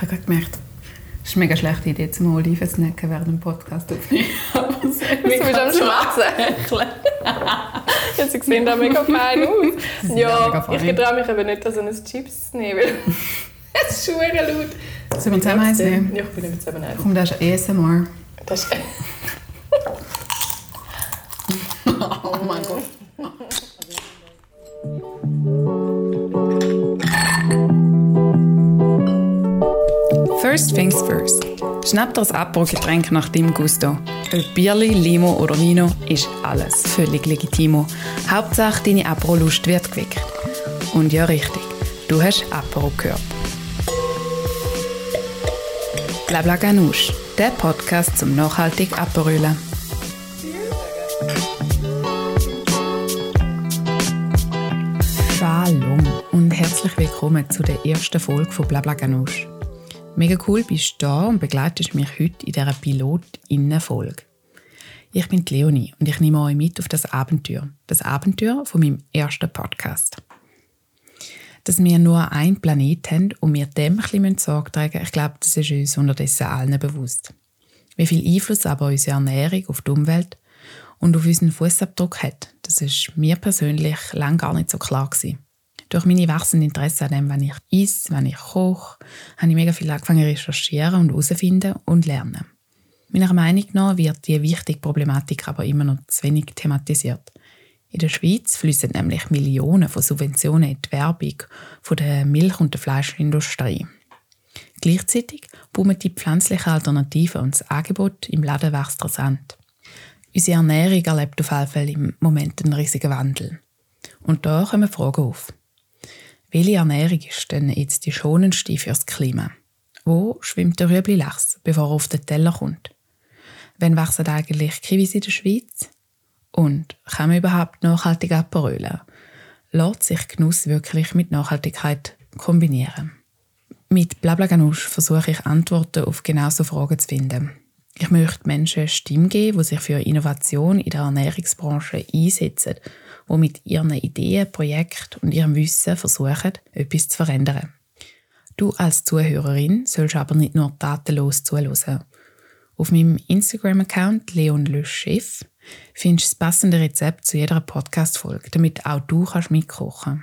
Ich habe gerade gemerkt, es ist eine mega schlechte Idee, zum Oliven zu snacken während dem Podcast aufnehmen. Aber es Du bist am Schwarzen. ja, sie sehen da mega fein aus. Ja, ich traue mich aber nicht, so ein Chips nehmen, weil es ist schwer laut. Sollen wir zusammen eins nehmen? Ja, ich bin nicht zusammen eins. Komm, das ist ASMR. Das ist Oh mein Gott. First things first. Schnapp dir ein Apero-Getränk nach deinem Gusto. Ob Bierli, Limo oder Vino ist alles völlig legitimo. Hauptsache, deine Apero-Lust wird geweckt. Und ja, richtig, du hast Apero gehört. Blabla Ganoush, der Podcast zum nachhaltig Aperölen. Shalom und herzlich willkommen zu der ersten Folge von Blabla Ganoush. Mega cool bist du da und begleitest mich heute in dieser Pilot-Innen-Folge. Ich bin Leonie und ich nehme euch mit auf das Abenteuer. Das Abenteuer von meinem ersten Podcast. Dass wir nur einen Planet haben und wir dem ein Sorge tragen ich glaube, das ist uns unterdessen allen bewusst. Wie viel Einfluss aber unsere Ernährung auf die Umwelt und auf unseren Fußabdruck hat, das ist mir persönlich lange gar nicht so klar gewesen. Durch meine wachsende Interesse an dem, wenn ich esse, wenn ich koche, habe ich mega viel angefangen zu recherchieren und herausfinden und lernen. Meiner Meinung nach wird diese wichtige Problematik aber immer noch zu wenig thematisiert. In der Schweiz fließen nämlich Millionen von Subventionen in die Werbung von der Milch- und der Fleischindustrie. Gleichzeitig boomen die pflanzlichen Alternativen und das Angebot im Laden wächst rasant. Unsere Ernährung erlebt auf jeden Fall im Moment einen riesigen Wandel. Und da kommen Fragen auf. Welche Ernährung ist denn jetzt die schonendste fürs Klima? Wo schwimmt der Rüebli-Lachs, bevor er auf den Teller kommt? Wann wachsen eigentlich Kiwis in der Schweiz? Und kann man überhaupt nachhaltig abrollen? Lässt sich Genuss wirklich mit Nachhaltigkeit kombinieren? Mit Blabla Ganoush versuche ich Antworten auf genau so Fragen zu finden. Ich möchte Menschen Stimme geben, die sich für Innovation in der Ernährungsbranche einsetzen, die mit ihren Ideen, Projekten und ihrem Wissen versuchen, etwas zu verändern. Du als Zuhörerin sollst aber nicht nur tatenlos zuhören. Auf meinem Instagram-Account Leon Le Chef findest du das passende Rezept zu jeder Podcast-Folge, damit auch du kannst mitkochen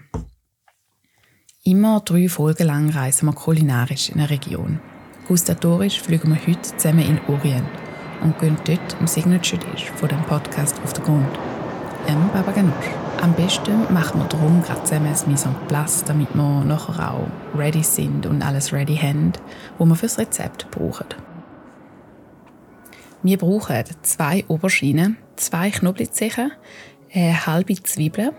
Immer drei Folgen lang reisen wir kulinarisch in eine Region. Gustatorisch fliegen wir heute zusammen in Orient und gehen dort im Signature-Dish von dem Podcast auf den Grund. Im Baba Ganoush. Am besten machen wir darum gerade zusammen ein Mise en place, damit wir nachher auch ready sind und alles ready haben, wo wir fürs Rezept brauchen. Wir brauchen zwei Oberschienen, zwei Knoblauchzehen, eine halbe Zwiebel,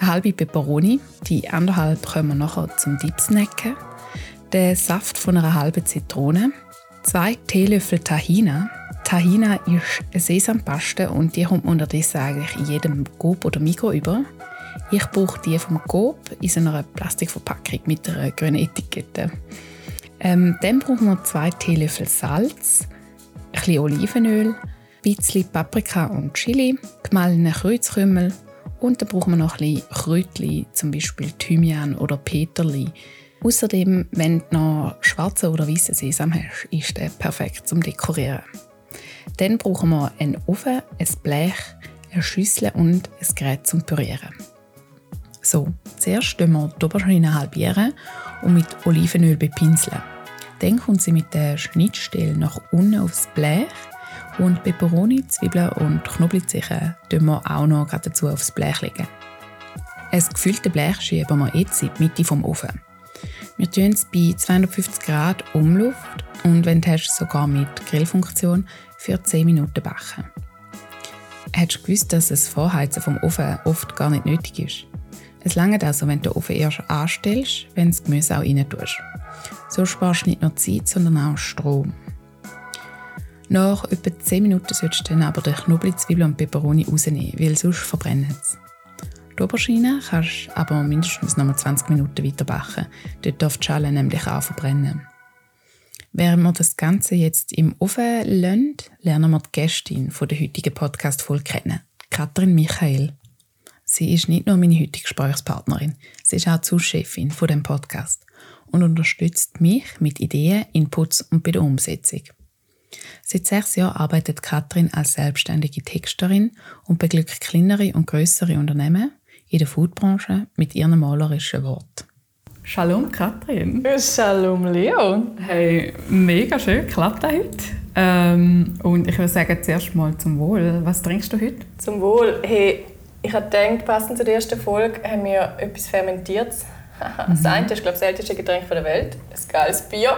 eine halbe Peperoni, die anderthalb können wir nachher zum Dip snacken, den Saft von einer halben Zitrone, zwei Teelöffel Tahina. Tahina ist eine Sesampaste und die kommt unterdessen eigentlich in jedem Coop oder Mikro über. Ich brauche die vom Coop in einer Plastikverpackung mit einer grünen Etikette. Ähm, dann brauchen wir zwei Teelöffel Salz, ein bisschen Olivenöl, ein bisschen Paprika und Chili, gemahlene Kreuzkümmel und dann brauchen wir noch ein bisschen Kräutchen, zum Beispiel Thymian oder Peterli. Außerdem, wenn du noch schwarzen oder weißen Sesam hast, ist der perfekt zum Dekorieren. Dann brauchen wir einen Ofen, ein Blech, eine Schüssel und ein Gerät zum Pürieren. So, zuerst tun wir die Oberschiene halbieren und mit Olivenöl bepinseln. Dann kommt sie mit der Schnittstelle nach unten aufs Blech und Peperoni, Zwiebeln und Knoblauchzehen tun wir auch noch dazu aufs Blech legen. Ein gefülltes Blech schieben wir jetzt in die Mitte vom Ofen. Wir tun es bei 250 Grad Umluft und wenn du hast, sogar mit Grillfunktion für 10 Minuten backen. Hättest du gewusst, dass das Vorheizen vom Ofen oft gar nicht nötig ist? Es langt also, wenn du den Ofen erst anstellst, wenn du das Gemüse auch rein tust. So sparst du nicht nur Zeit, sondern auch Strom. Nach etwa 10 Minuten solltest du dann aber den Knoblauch, Zwiebeln und Peperoni rausnehmen, weil sonst verbrennen sie. Die Oberschiene kannst du aber mindestens noch mal 20 Minuten weiter backen. Dort darf die Schale nämlich auch verbrennen. Während wir das Ganze jetzt im Ofen lassen, lernen wir die Gästin von der heutigen Podcast-Folge kennen, Katrin Michael. Sie ist nicht nur meine heutige Gesprächspartnerin, sie ist auch die Chefin von dem Podcast. und unterstützt mich mit Ideen, Inputs und bei der Umsetzung. Seit sechs Jahren arbeitet Katrin als selbstständige Texterin und beglückt kleinere und größere Unternehmen in der Foodbranche mit ihren malerischen Worten. Shalom Katrin. Shalom Leo. Hey, mega schön, klappt das heute. Ähm, und ich würde sagen, zuerst mal zum Wohl. Was trinkst du heute? Zum Wohl. Hey, ich habe gedacht, passend zur ersten Folge haben wir etwas Fermentiertes. Das eine ist, glaube ich, das älteste Getränk der Welt. Ein geiles Bier.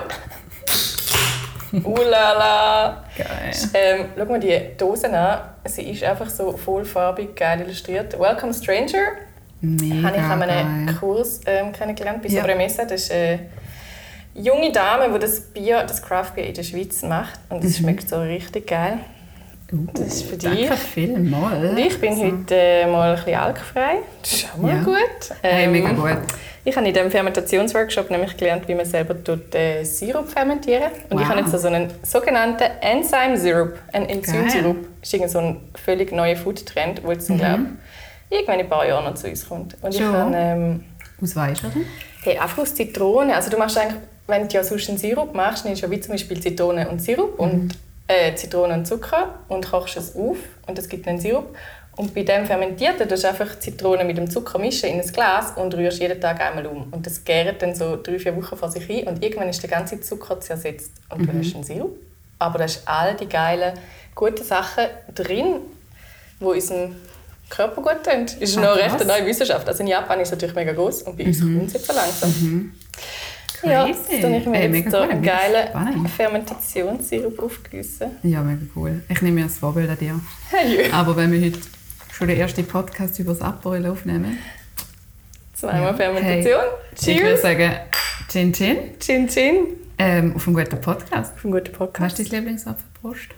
Ulala! Geil. Ähm, schau mal die Dose an. Sie ist einfach so vollfarbig geil illustriert. Welcome Stranger. Mega habe ich an einem geil. Kurs ähm, kennengelernt bei Ja. Sobre Mesa. Das ist eine junge Dame, die das Bier, das Craft Beer in der Schweiz macht. Und Mhm. es schmeckt so richtig geil. Uh, Das ist für dich. Danke vielmals. Und ich bin heute äh, mal ein bisschen alkfrei. Das ist auch mal Ja. gut. Hey, Ähm, mega gut. Ich habe in diesem Fermentationsworkshop nämlich gelernt, wie man selber tut, äh, Sirup fermentieren Und ich Wow. habe jetzt so einen sogenannten Enzyme Syrup. Ein Enzymsirup. Das ist so ein völlig neuer Food-Trend, der jetzt, mhm. glaube irgendwann in ein paar Jahren noch zu uns kommt. Und ich Schon? habe ähm, Aus du? hey, einfach aus Zitrone. Also du machst eigentlich, wenn du ja sonst einen Sirup machst, nimmst du ja wie zum Beispiel Zitrone und Sirup und äh, Zitrone und Zucker und kochst es auf und es gibt einen Sirup. Und bei dem Fermentierten tust du einfach Zitrone mit dem Zucker mischen in ein Glas und rührst jeden Tag einmal um. Und das gärt dann so drei, vier Wochen vor sich hin und irgendwann ist der ganze Zucker zersetzt und du hast einen Sirup. Aber da ist all die geilen, guten Sachen drin, die unserem Körper gut tun. Ist Ah, noch recht eine neue Wissenschaft. Also in Japan ist es natürlich mega groß und bei uns kommt es jetzt so langsam. Ja, Crazy. jetzt habe ich mir Hey, jetzt so cool, einen geilen spannend. Fermentationssirup aufgegießen. Ja, mega cool. Ich nehme mir als Vorbild an dir. Hey, Aber wenn wir heute schon den ersten Podcast über das Aperol aufnehmen, zweimal Ja. Fermentation. ich würde Cheers. sagen, Chin Chin. Chin Chin. Ähm, auf einen guten Podcast. Auf einen guten Was Podcast. ist dein Lieblingsapfelprost?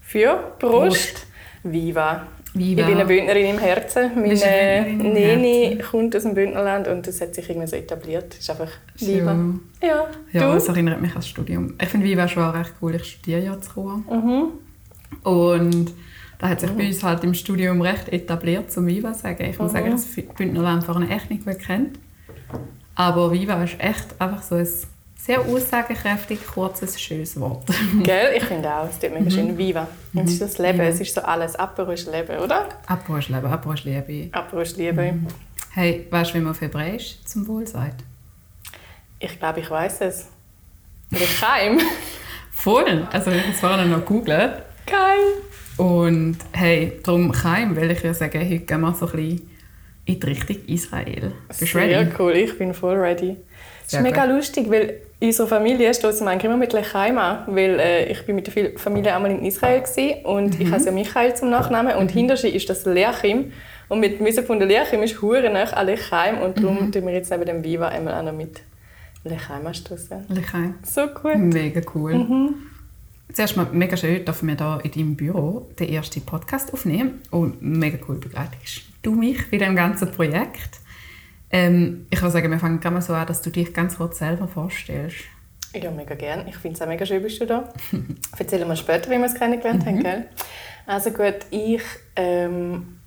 Für Prost. Prost. Viva. Viva. Ich bin eine Bündnerin im Herzen. Meine Neni Herzen. kommt aus dem Bündnerland und das hat sich irgendwie so etabliert. Das ist einfach. Schön. Ja, Ja, du? das erinnert mich an das Studium. Ich finde Viva schon auch recht cool. Ich studiere ja zu Chur. Mhm. Und da hat sich bei uns halt im Studium recht etabliert, zum Viva sagen. Ich muss Mhm. sagen, dass ich das Bündnerland vorne echt nicht gut kennt. Aber Viva ist echt einfach so ein sehr aussagekräftig, kurzes, schönes Wort. Gell? Ich finde auch, es tut mega schön. Viva. Und es ist das Leben, Mhm. Ja. es ist so alles. Apero ist Leben, oder? Ist Leben, ist Liebe. Apero ist Liebe. Hey, weißt du, wie man auf Hebräisch zum Wohl sagt? Ich glaube, ich weiß es. Lechaim. Voll! Also ich habe es vorhin noch gegoogelt. Geil. Und hey, darum Keim, weil ich ja sagen, heute gehen wir so ein bisschen in die Richtung Israel. Bist Sehr ready? cool, ich bin voll ready. Es Sehr ist mega gut. lustig, weil in unserer Familie stoßen wir eigentlich immer mit Lechaim an, weil äh, ich bin mit der Familie einmal in Israel gewesen, und ich heiße ja Michael zum Nachnamen und hinter sie ist das Lerchim und mit dem gefunden Lerchim ist hure nach an Lechaim und darum tun wir jetzt neben dem Viva einmal auch noch mit Lechaim anstoßen. Lechaim. So cool. Mega cool. Mhm. Zuerst mal mega schön, dass wir hier in deinem Büro den ersten Podcast aufnehmen. Und mega cool begleitest du mich bei dem ganzen Projekt. Ähm, ich würde sagen, wir fangen gerade mal so an, dass du dich ganz kurz selber vorstellst. Ja, mega gern. Ich finde es auch mega schön, bist du da. Erzählen wir später, wie wir es kennengelernt haben, gell? Also gut, ich ähm,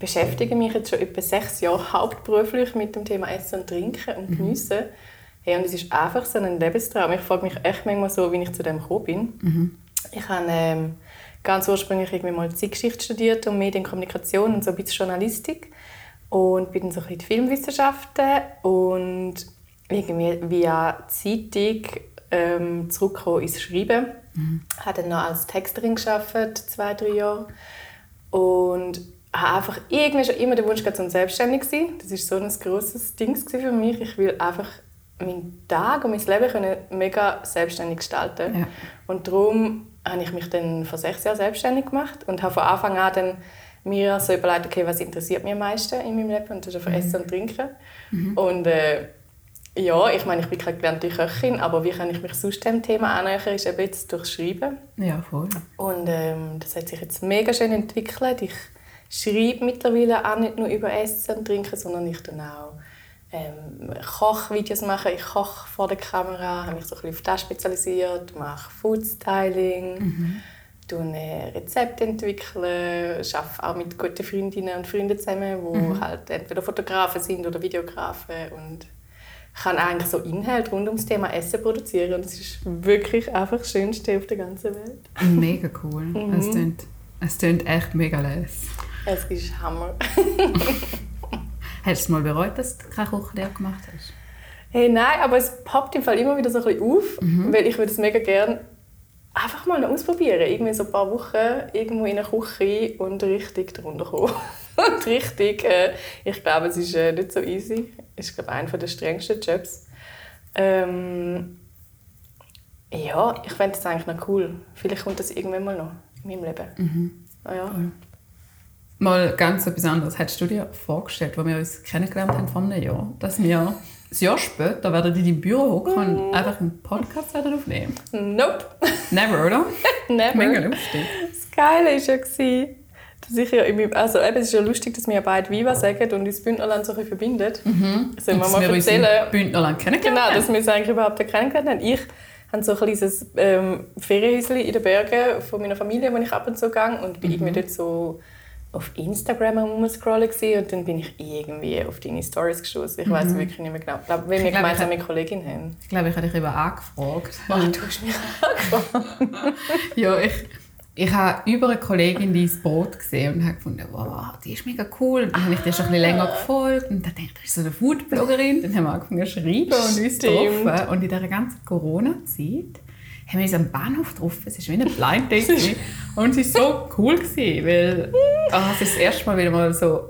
beschäftige mich jetzt schon etwa sechs Jahre hauptberuflich mit dem Thema Essen und Trinken und Geniessen. Hey, und es ist einfach so ein Lebenstraum. Ich frage mich echt manchmal so, wie ich zu dem gekommen bin. Ich habe ähm, ganz ursprünglich irgendwie mal Zeitgeschichte studiert und Medienkommunikation und so ein bisschen Journalistik und bin dann so ein bisschen in die Filmwissenschaften und irgendwie via Zeitung ähm, zurückgekommen ins Schreiben. Habe dann noch als Texterin gearbeitet, zwei, drei Jahre. Und habe einfach irgendwie schon immer den Wunsch gehabt, um selbstständig zu sein. Das war so ein grosses Ding für mich. Ich will einfach meinen Tag und mein Leben können mega selbstständig gestalten. Ja. Und darum habe ich mich dann vor sechs Jahren selbstständig gemacht und habe von Anfang an dann mir so überlegt, okay, was interessiert mich am meisten in meinem Leben und das ist einfach Essen und Trinken. Und äh, ja, ich meine, ich bin keine gelernte Köchin, aber wie kann ich mich sonst dem Thema annähern, ist eben jetzt durch Schreiben. Ja, voll. Und ähm, das hat sich jetzt mega schön entwickelt. Ich schreibe mittlerweile auch nicht nur über Essen und Trinken, sondern ich tue auch ähm, Kochvideos machen. Ich koche vor der Kamera, habe mich so ein bisschen auf das spezialisiert, mache Food-Styling, äh, Rezepte entwickeln, arbeite auch mit guten Freundinnen und Freunden zusammen, die halt entweder Fotografen sind oder Videografen und kann eigentlich so Inhalt rund ums Thema Essen produzieren und es ist wirklich einfach das Schönste auf der ganzen Welt. Mega cool. Mhm. Es, klingt, es klingt echt mega les. Es ist Hammer. Hast du es mal bereut, dass du keine Kochlehre gemacht hast? Hey, nein, aber es poppt im Fall immer wieder so ein bisschen auf, mhm. weil ich würde es mega gerne einfach mal ausprobieren. Irgendwie so ein paar Wochen irgendwo in eine Küche und richtig drunter kommen. und richtig, äh, ich glaube, es ist äh, nicht so easy. Es ist, glaube einer der strengsten Jobs. Ähm, ja, ich fände das eigentlich noch cool. Vielleicht kommt das irgendwann mal noch in meinem Leben. Mhm. Ah, ja. Mal ganz etwas anderes. Hättest du dir vorgestellt, als wir uns kennengelernt haben vor einem Jahr, dass wir ein Jahr später werden in deinem Büro hocken und mm. einfach einen Podcast aufnehmen? Nope. Never, oder? Never. Mega lustig. Das Geile war ja, dass ich ja meinem, also eben, es ist ja lustig, dass wir beide Viva sagen und uns Bündnerland so ein bisschen verbindet. Mhm. Sollen wir mal erzählen? Bündnerland kennengelernt Genau, dass wir uns eigentlich überhaupt kennengelernt haben. Ich habe so ein kleines ähm, Ferienhäuschen in den Bergen von meiner Familie, wo ich ab und zu gehe und bin mhm. irgendwie dort so auf Instagram rumscrollen und dann bin ich irgendwie auf deine Stories gestoßen. Ich weiß mhm. wirklich nicht mehr genau. Ich glaube, wenn wir gemeinsam eine Kollegin haben. Ich glaube, ich habe dich eben angefragt. Ach, du hast mich angefragt? ja, ich, ich habe über eine Kollegin dein Boot gesehen und habe gefunden, wow, die ist mega cool. Und dann habe ich dir schon ein bisschen länger gefolgt und dann dachte ich, das ist so eine Foodbloggerin. Dann haben wir angefangen zu schreiben und uns getroffen. Und in dieser ganzen Corona-Zeit haben wir uns am Bahnhof getroffen. Es war wie ein Blind Date. und es war so cool, gewesen, weil oh, es ist das erste Mal wieder mal so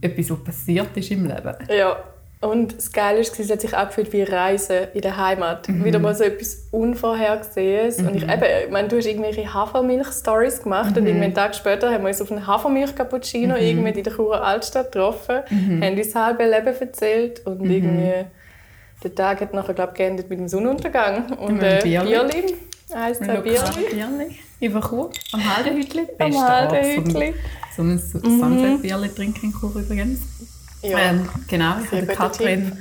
etwas, was passiert ist im Leben. Ja. Und das Geile war, es hat sich angefühlt wie Reisen in der Heimat. Mhm. Wieder mal so etwas Unvorhergesehenes. Mhm. Und ich, mhm. eben, ich meine, du hast irgendwelche Hafermilch-Stories gemacht mhm. und irgendwie einen Tag später haben wir uns auf einen Hafermilch-Cappuccino mhm. irgendwie in der Churer Altstadt getroffen, mhm. haben uns das halbe Leben erzählt und mhm. irgendwie der Tag hat nachher, glaube geendet mit dem Sonnenuntergang. Und äh, Bierli. Eins, zwei Bierli. Über Chur, am Haldehütli. Am Haldehütli. So ein Sunset-Bierli trinken in Chur übrigens. Ja. Ähm, genau, ich habe Katrin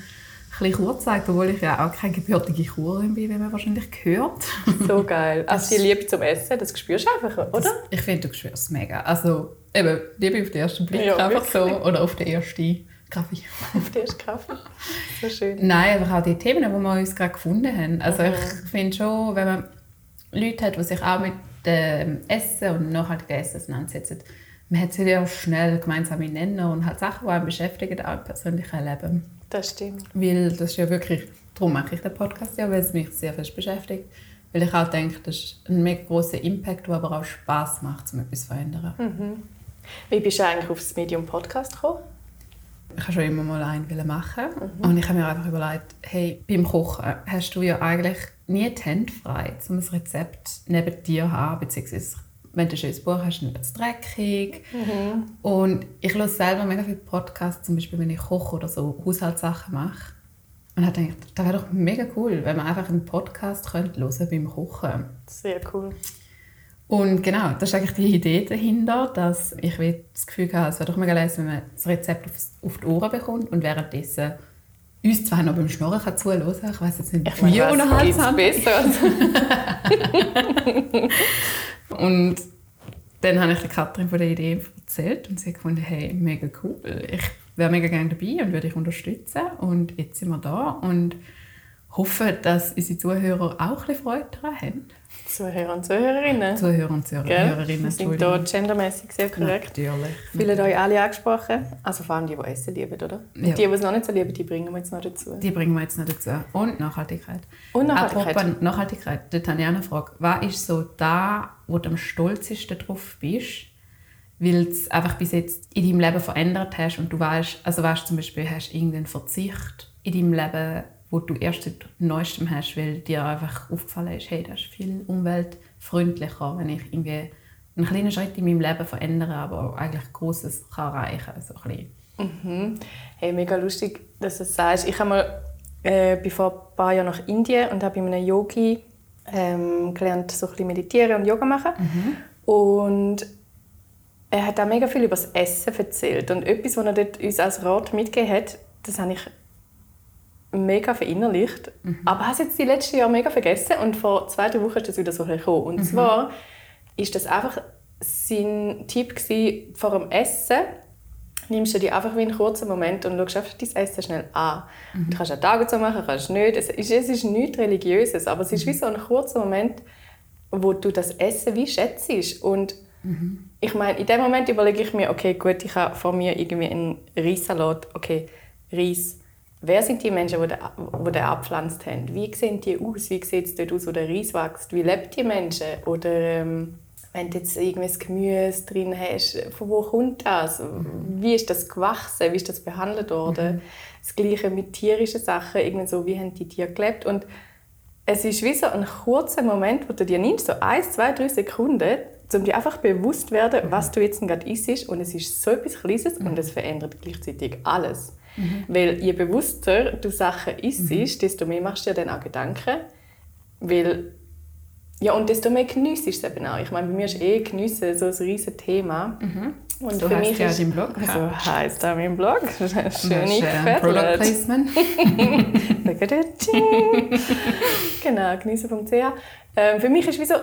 ein Chur gezeigt, obwohl ich ja auch keine gebürtige Churin bin, wie man wahrscheinlich gehört. So geil. Also die Liebe zum Essen, das spürst du einfach, oder? Das, ich finde, du spürst es mega. Also eben, Liebe auf den ersten Blick ja, einfach wirklich. so oder auf den ersten Kaffee. Auf den ersten Kaffee. So schön. Nein, aber auch die Themen, die wir uns gerade gefunden haben. Also mhm. ich finde schon, wenn man Leute hat, die sich auch mit dem Essen und nachhaltigem Essen auseinandersetzen, man hat sie ja schnell gemeinsame Nenner und halt Sachen, die einen beschäftigen, auch im persönlichen Leben. Das stimmt. Weil das ist ja wirklich, darum mache ich den Podcast ja, weil es mich sehr fest beschäftigt. Weil ich auch denke, das ist ein mega grosser Impact, der aber auch Spass macht, um etwas zu verändern. Mhm. Wie bist du eigentlich auf das Medium Podcast gekommen? Ich wollte schon immer mal einen machen. Mhm. Und ich habe mir einfach überlegt, hey, beim Kochen hast du ja eigentlich nie die Hände frei, um ein Rezept neben dir zu haben, beziehungsweise wenn du ein schönes Buch hast, nicht es dreckig. Mhm. Und ich höre selber mega viele Podcasts, zum Beispiel wenn ich koche oder so Haushaltssachen mache. Und habe gedacht, das wäre doch mega cool, wenn man einfach einen Podcast könnte hören beim Kochen. Sehr cool. Und genau, das ist eigentlich die Idee dahinter, dass ich das Gefühl habe, es wäre doch mega leise, wenn man das Rezept auf die Ohren bekommt und währenddessen uns zwar noch beim Schnorren kann zuhören kann. Ich weiß jetzt nicht, ich wie unterhaltsam. besser. und dann habe ich der Katrin von der Idee erzählt und sie hat gefunden, hey, mega cool, ich wäre mega gerne dabei und würde dich unterstützen. Und jetzt sind wir da und hoffe, dass unsere Zuhörer auch ein bisschen Freude daran haben. Zuhörer und Zuhörerinnen. Zuhörer und Zuhörerinnen. Wir sind hier gendermäßig sehr korrekt. Natürlich. Fühlt euch alle angesprochen. Also vor allem die, die Essen lieben, oder? Ja. Die, die es noch nicht so lieben, die bringen wir jetzt noch dazu. Die bringen wir jetzt noch dazu. Und Nachhaltigkeit. Und Nachhaltigkeit. Apropos Nachhaltigkeit, dort habe ich auch eine Frage. Was ist so da, wo du am stolzesten drauf bist, weil du es einfach bis jetzt in deinem Leben verändert hast und du weißt, also weißt zum Beispiel, hast irgendeinen Verzicht in deinem Leben wo du erst seit Neuestem hast, weil dir einfach aufgefallen ist, hey, das ist viel umweltfreundlicher, wenn ich irgendwie einen kleinen Schritt in meinem Leben verändere, aber eigentlich Großes kann erreichen so mhm. Hey, mega lustig, dass du das sagst. Ich habe mal äh, bin vor ein paar Jahren nach Indien und habe bei einem Yogi ähm, gelernt, so ein bisschen meditieren und Yoga machen. Mhm. Und er hat auch mega viel über das Essen erzählt. Und etwas, was er dort uns als Rat mitgegeben hat, das habe ich mega verinnerlicht. Mhm. Aber habe es jetzt die letzten Jahre mega vergessen und vor zwei, drei Wochen ist das wieder so gekommen. Und mhm. zwar ist das einfach sein Tipp vor dem Essen, nimmst du dir einfach wie einen kurzen Moment und schaust einfach dein Essen schnell an. Mhm. Du kannst auch Tage so machen, kannst nicht. Es ist, es ist nichts Religiöses, aber es ist wie so ein kurzer Moment, wo du das Essen wie schätzt. Und mhm. ich meine, in dem Moment überlege ich mir, okay, gut, ich habe vor mir irgendwie einen Reissalat. Okay, Reis. Wer sind die Menschen, die den, die abpflanzt haben? Wie sehen die aus? Wie sieht es dort aus, wo der Reis wächst? Wie lebt die Menschen? Oder ähm, wenn du jetzt irgendwas Gemüse drin hast, von wo kommt das? Wie ist das gewachsen? Wie ist das behandelt worden? Mhm. Das Gleiche mit tierischen Sachen, irgendwie so, wie haben die Tiere gelebt? Und es ist wie so ein kurzer Moment, wo du dir nimmst, so ein, zwei, drei Sekunden, um dir einfach bewusst zu werden, mhm. was du jetzt gerade isst. Und es ist so etwas Kleines mhm. und es verändert gleichzeitig alles. Mhm. Weil je bewusster du Sachen isst, mhm. desto mehr machst du dir dann auch Gedanken. Weil, ja, und desto mehr geniessest du es eben auch. Ich meine, bei mir ist eh Geniessen so ein riesiges Thema. Mhm. Und so für mich ja ist, dein Blog. So heisst auch mein Blog. Schön gefällt. Product Placement. genau, geniessen.ch. Ähm, für mich ist wie so,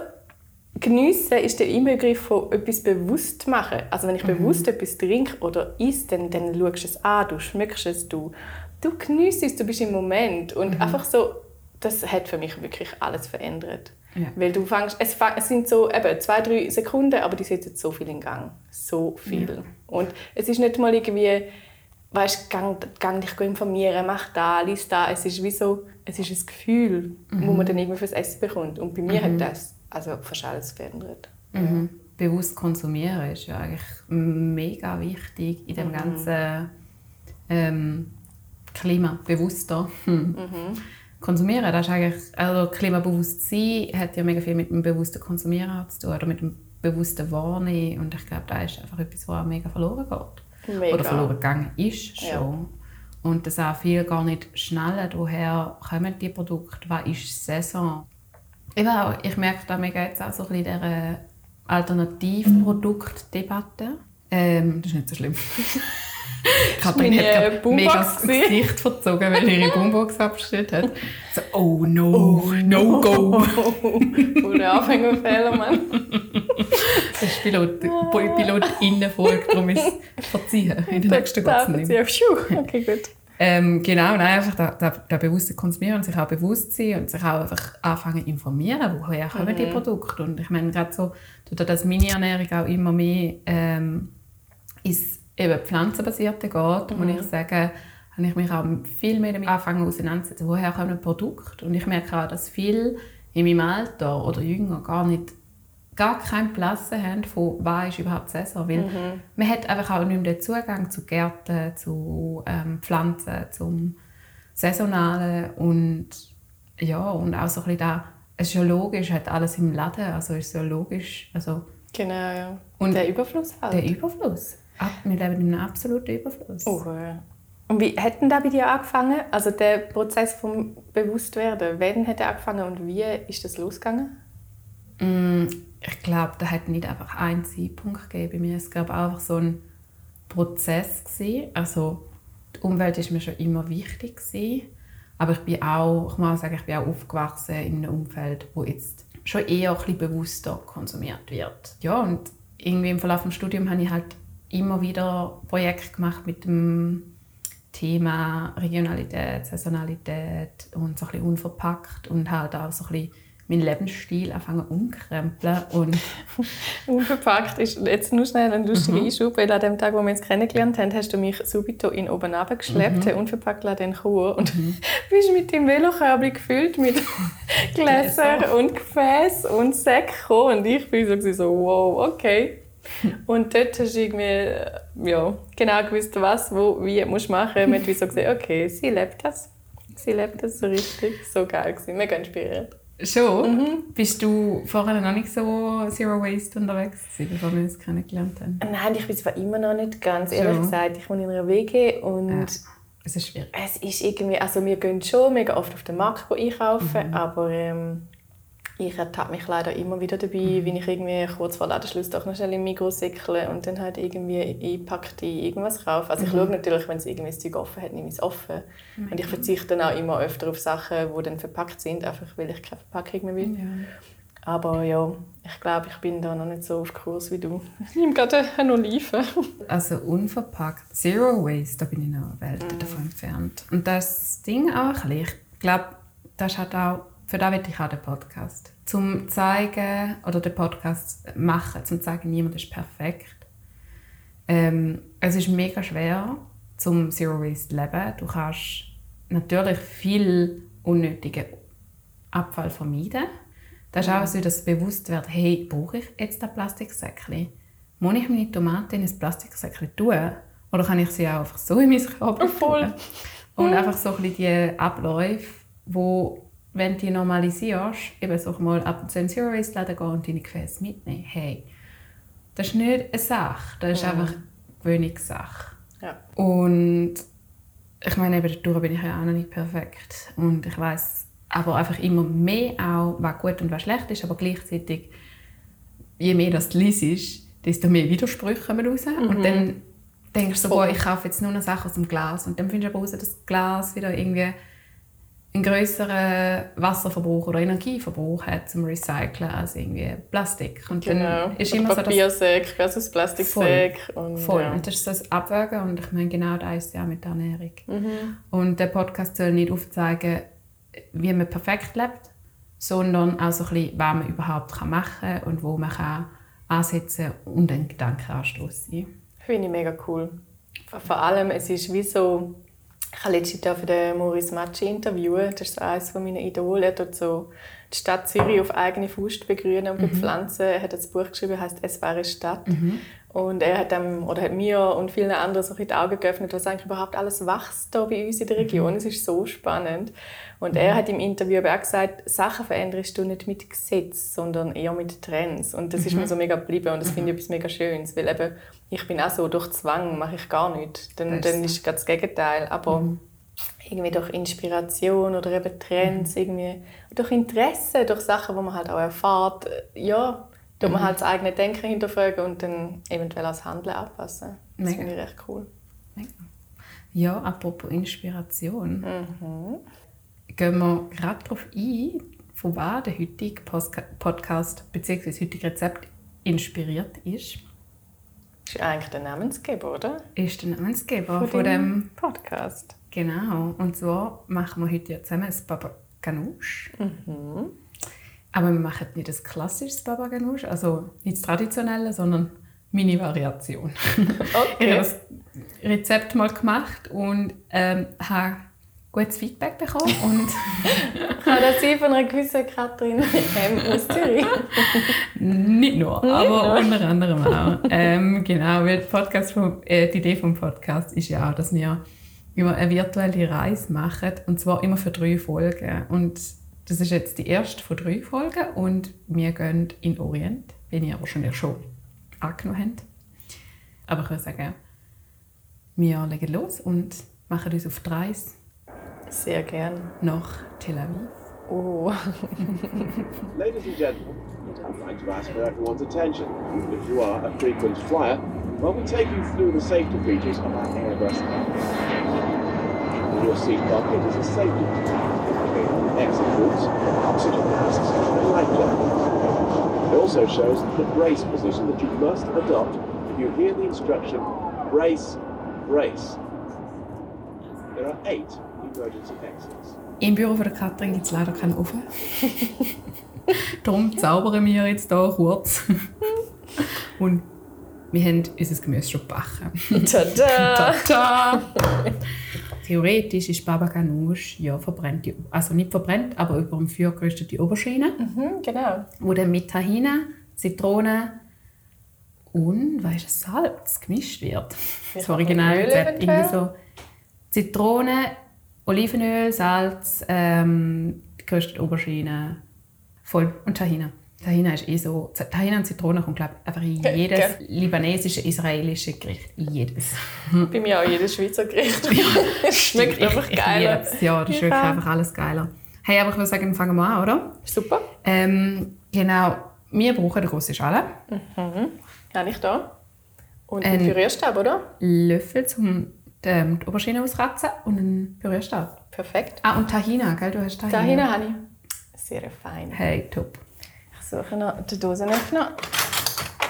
Geniessen ist der Inbegriff von etwas bewusst machen. Also wenn ich mhm. bewusst etwas trinke oder isst, dann, dann schaust du es an, du schmeckst es, du, du geniesst es, du bist im Moment. Und mhm. einfach so, das hat für mich wirklich alles verändert. Ja. Weil du fängst, es, es sind so eben zwei, drei Sekunden, aber die setzen so viel in Gang. So viel. Ja. Und es ist nicht mal irgendwie, weißt, gang, gang dich informieren, mach da, lies da. Es ist wie so, es ist ein Gefühl, mhm. wo man dann irgendwie fürs Essen bekommt. Und bei mir mhm. hat das also alles verändert. Mhm. Bewusst konsumieren ist ja eigentlich mega wichtig in dem mhm. ganzen ähm, Klima, bewusster. Hm. Mhm. Konsumieren, das ist eigentlich, also Klimabewusstsein hat ja mega viel mit dem bewussten Konsumieren zu tun oder mit dem bewussten Wahrnehmen und ich glaube, da ist einfach etwas, was mega verloren geht. Mega. Oder verloren gegangen ist schon. Ja. Und das auch viel gar nicht schnell, woher kommen die Produkte, was ist Saison. Eben auch, ich merke da mega jetzt auch so ein bisschen dieser Alternativproduktdebatte. Ähm, das ist nicht so schlimm. ich habe mir mega das Gesicht verzogen, weil ihre Boombox abgestellt hat. So, oh no, oh, no go. Guter Anfängerfehler, Mann. Das ist Pilot, Pilot Innenfolge, darum ist es verziehen. In der nächsten nicht. Okay, gut. Ähm, genau, nein, einfach der, der, der bewusste Konsumieren und sich auch bewusst sein und sich auch einfach anfangen zu informieren, woher kommen mhm. die Produkte. Und ich meine, gerade so, dass meine Ernährung auch immer mehr ähm, ins eben pflanzenbasierte geht, mhm. muss ich sagen, habe ich mich auch viel mehr damit angefangen auseinanderzusetzen, woher kommen Produkte. Und ich merke auch, dass viele in meinem Alter oder jünger gar nicht gar keinen Platz haben, von was ist überhaupt Saison. Weil mhm. man hat einfach auch nicht mehr den Zugang zu Gärten, zu ähm, Pflanzen, zum Saisonalen und ja, und auch so ein bisschen da, es ist ja logisch, hat alles im Laden, also ist ja logisch. Also, genau, ja. Und der Überfluss halt. Der Überfluss. Wir leben in einem absoluten Überfluss. Oh, ja. Und wie hat denn da bei dir angefangen? Also der Prozess vom Bewusstwerden, wann hat er angefangen und wie ist das losgegangen? Mm, ich glaube, da hat nicht einfach einen Zeitpunkt gegeben mir. Es gab einfach so einen Prozess gewesen. Also die Umwelt ist mir schon immer wichtig gewesen. aber ich bin auch, ich sagen, ich bin auch aufgewachsen in einem Umfeld, wo jetzt schon eher ein bisschen bewusster konsumiert wird. Ja, und irgendwie im Verlauf des Studiums habe ich halt immer wieder Projekte gemacht mit dem Thema Regionalität, Saisonalität und so ein bisschen unverpackt und halt auch so ein bisschen meinen Lebensstil anfangen umkrempeln und unverpackt ist jetzt nur schnell ein lustiger mhm. Einschub, weil an dem Tag, wo wir uns kennengelernt haben, hast du mich subito in oben geschleppt, mhm. unverpackt in Chur und mhm. bist mit dem Velokörbchen gefüllt mit Gläsern und Gefäß und Säcken und ich bin so, so wow, okay. Und dort hast du irgendwie ja, genau gewusst, was, wo, wie musst du machen. Man hat so gesehen, okay, sie lebt das. Sie lebt das so richtig. So geil gewesen, mega inspiriert. Schon? Mhm. Bist du vorher noch nicht so Zero Waste unterwegs bevor wir uns kennengelernt haben? Nein, ich bin zwar immer noch nicht ganz, ehrlich schon. gesagt. Ich wohne in einer WG und... Ja. Es ist schwierig. Es ist irgendwie... Also wir gehen schon mega oft auf den Markt einkaufen, mhm. aber... Ähm, ich ertappe mich leider immer wieder dabei, mhm. wenn ich irgendwie kurz vor Ladenschluss doch noch schnell im Mikros säckle und dann halt irgendwie einpackte irgendwas kaufe. Also ich mhm. schaue natürlich, wenn es irgendwie das Zeug offen hat, nehme ich es offen. Mhm. Und ich verzichte dann auch immer öfter auf Sachen, die dann verpackt sind, einfach weil ich keine Verpackung mehr will. Ja. Aber ja, ich glaube, ich bin da noch nicht so auf Kurs wie du. Ich nehme gerade eine Olive. Also unverpackt, Zero Waste, da bin ich noch Welt mm. davon entfernt. Und das Ding auch ich glaube, das hat auch, für das will ich auch den Podcast. Zum zeigen, oder den Podcast machen, zum zeigen, niemand ist perfekt. Ähm, es ist mega schwer, zum Zero Waste zu leben. Du kannst natürlich viel unnötigen Abfall vermeiden das ist auch so, dass bewusst wird, hey, brauche ich jetzt ein Plastiksäckchen? Muss ich meine Tomaten in ein Plastiksäckchen tun? Oder kann ich sie auch einfach so in mein Körper Voll. Und einfach so ein bisschen die Abläufe, wo, wenn du die normalisierst, eben so mal ab und zu in Zero Waste Laden gehen und deine Gefäße mitnehmen. Hey, das ist nicht eine Sache, das ist ja. einfach eine Gewöhnungssache. Ja. Und ich meine, eben dadurch bin ich ja auch noch nicht perfekt. Und ich weiß aber einfach immer mehr auch, was gut und was schlecht ist, aber gleichzeitig, je mehr das du liest, desto mehr Widersprüche kommen raus. Mhm. Und dann denkst du so, boah, ich kaufe jetzt nur noch Sachen aus dem Glas. Und dann findest du aber raus, dass das Glas wieder irgendwie einen größeren Wasserverbrauch oder Energieverbrauch hat zum Recyceln als irgendwie Plastik. Und genau. dann ist immer Papiersäck versus Plastiksäck. Voll. Und, Voll. Ja. und das ist das Abwägen und ich meine, genau das ist ja mit der Ernährung. Mhm. Und der Podcast soll nicht aufzeigen, wie man perfekt lebt, sondern auch so ein bisschen, was man überhaupt machen kann und wo man kann ansetzen und einen Gedankenanstoß sein Finde ich mega cool. Vor allem, es ist wie so, ich habe letztes Jahr für den Maurice Matschi interviewt, das ist eines meiner Idole, er hat so die Stadt Zürich auf eigene Faust begrünen und bepflanzen. Mhm. Er hat ein Buch geschrieben, heißt «Es war eine Stadt». Mhm. Und er hat, dem, oder hat mir und vielen anderen so die Augen geöffnet, was eigentlich überhaupt alles wächst hier bei uns in der Region. Mhm. Es ist so spannend. Und mhm. er hat im Interview aber auch gesagt, Sachen veränderst du nicht mit Gesetz, sondern eher mit Trends. Und das mhm. ist mir so mega geblieben und das finde ich mhm. etwas mega Schönes, weil eben, ich bin auch so, durch Zwang mache ich gar nichts. Dann, dann ist gerade das Gegenteil. Aber mhm. irgendwie durch Inspiration oder eben Trends, mhm. irgendwie, durch Interesse, durch Sachen, die man halt auch erfährt, ja, tut man halt das eigene Denken hinterfragen und dann eventuell als Handeln anpassen. Das finde ich recht cool. Ja, apropos Inspiration. Mhm gehen wir gerade darauf ein, von was der heutige Podcast bzw. das heutige Rezept inspiriert ist. Ist eigentlich der Namensgeber, oder? Ist der Namensgeber von, von dem Podcast. Genau. Und zwar machen wir heute zusammen ein Baba Ganoush. Mhm. Aber wir machen nicht das klassische Baba Ganoush, also nicht das traditionelle, sondern Mini-Variation. Okay. ich habe das Rezept mal gemacht und ähm, habe gutes Feedback bekommen. Und Kann das sein von einer gewissen Katrin M. aus Zürich? Nicht nur, aber unter anderem auch. Ähm, genau, weil Podcast vom, äh, die Idee des Podcasts ist ja auch, dass wir immer eine virtuelle Reise machen und zwar immer für drei Folgen. Und das ist jetzt die erste von drei Folgen und wir gehen in Orient, wenn ihr wahrscheinlich schon angenommen habt. Aber ich würde sagen, wir legen los und machen uns auf die Reise Sehr gern. Nach Tel Aviv. Oh. Ladies and gentlemen, I'd like to ask for everyone's attention. If you are a frequent flyer, while we take you through the safety features of our Airbus In your seat pocket is a safety indicating exit routes, oxygen masks, and life jackets. It also shows the brace position that you must adopt if you hear the instruction brace, brace. There are eight Im Büro von der Katrin gibt es leider keinen Ofen. Darum zaubern wir jetzt hier kurz. Und wir haben unser Gemüse schon gebacken. Tada! Tada! Theoretisch ist Baba Ganoush ja verbrennt, also nicht verbrennt, aber über dem Feuer geröstete Oberschiene. Mhm, genau. Wo dann mit Tahine, Zitrone und weißt, Salz gemischt wird. Das Originalrezept. Irgendwie so Zitrone, Olivenöl, Salz, ähm, geröstete Aubergine, voll und Tahina. Tahina ist eh so. Tahina und Zitrone kommt, glaube ich, einfach in jedes ja. libanesische, israelische Gericht. Jedes. Bei mir auch jedes Schweizer Gericht. ja, schmeckt einfach geiler. Ja, das schmeckt ja. einfach alles geiler. Hey, aber ich würde sagen, fangen wir an, oder? Super. Ähm, genau. Wir brauchen eine große Schale. Mhm. Habe ich da. Und einen Pürierstab, oder? Löffel zum ähm, die Aubergine auskratzen und einen Pürierstab. Perfekt. Ah, und Tahina, gell? Du hast Tahina. Tahina habe ich. Sehr fein. Hey, top. Ich suche noch den Dosenöffner.